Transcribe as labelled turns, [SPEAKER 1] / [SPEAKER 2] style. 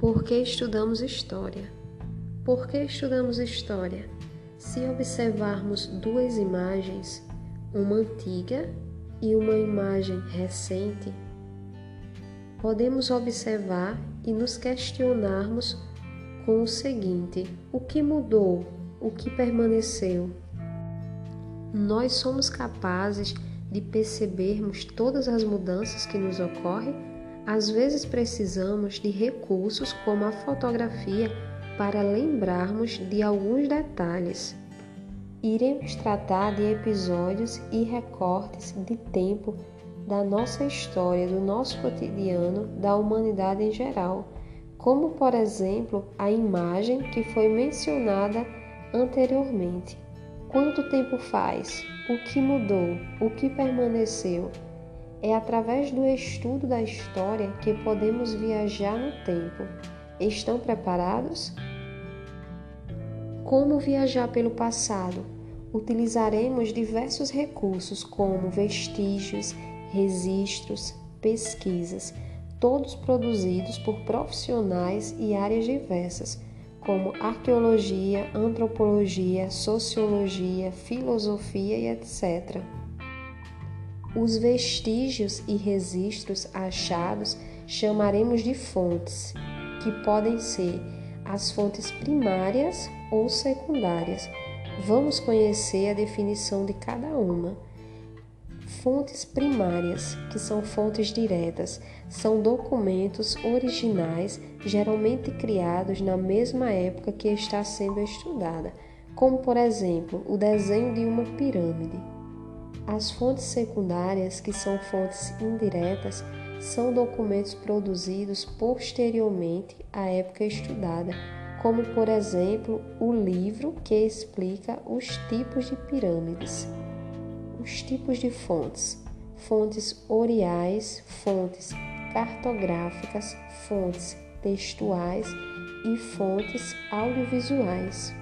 [SPEAKER 1] Por que estudamos história? Por que estudamos história? Se observarmos duas imagens, uma antiga e uma imagem recente, podemos observar e nos questionarmos com o seguinte: o que mudou? O que permaneceu? Nós somos capazes de percebermos todas as mudanças que nos ocorrem às vezes precisamos de recursos como a fotografia para lembrarmos de alguns detalhes. Iremos tratar de episódios e recortes de tempo da nossa história, do nosso cotidiano, da humanidade em geral, como por exemplo a imagem que foi mencionada anteriormente. Quanto tempo faz? O que mudou? O que permaneceu? É através do estudo da história que podemos viajar no tempo. Estão preparados? Como viajar pelo passado? Utilizaremos diversos recursos como vestígios, registros, pesquisas, todos produzidos por profissionais e áreas diversas, como arqueologia, antropologia, sociologia, filosofia e etc. Os vestígios e registros achados chamaremos de fontes, que podem ser as fontes primárias ou secundárias. Vamos conhecer a definição de cada uma. Fontes primárias, que são fontes diretas, são documentos originais, geralmente criados na mesma época que está sendo estudada, como por exemplo o desenho de uma pirâmide. As fontes secundárias, que são fontes indiretas, são documentos produzidos posteriormente à época estudada, como por exemplo o livro que explica os tipos de pirâmides. Os tipos de fontes: fontes oriais, fontes cartográficas, fontes textuais e fontes audiovisuais.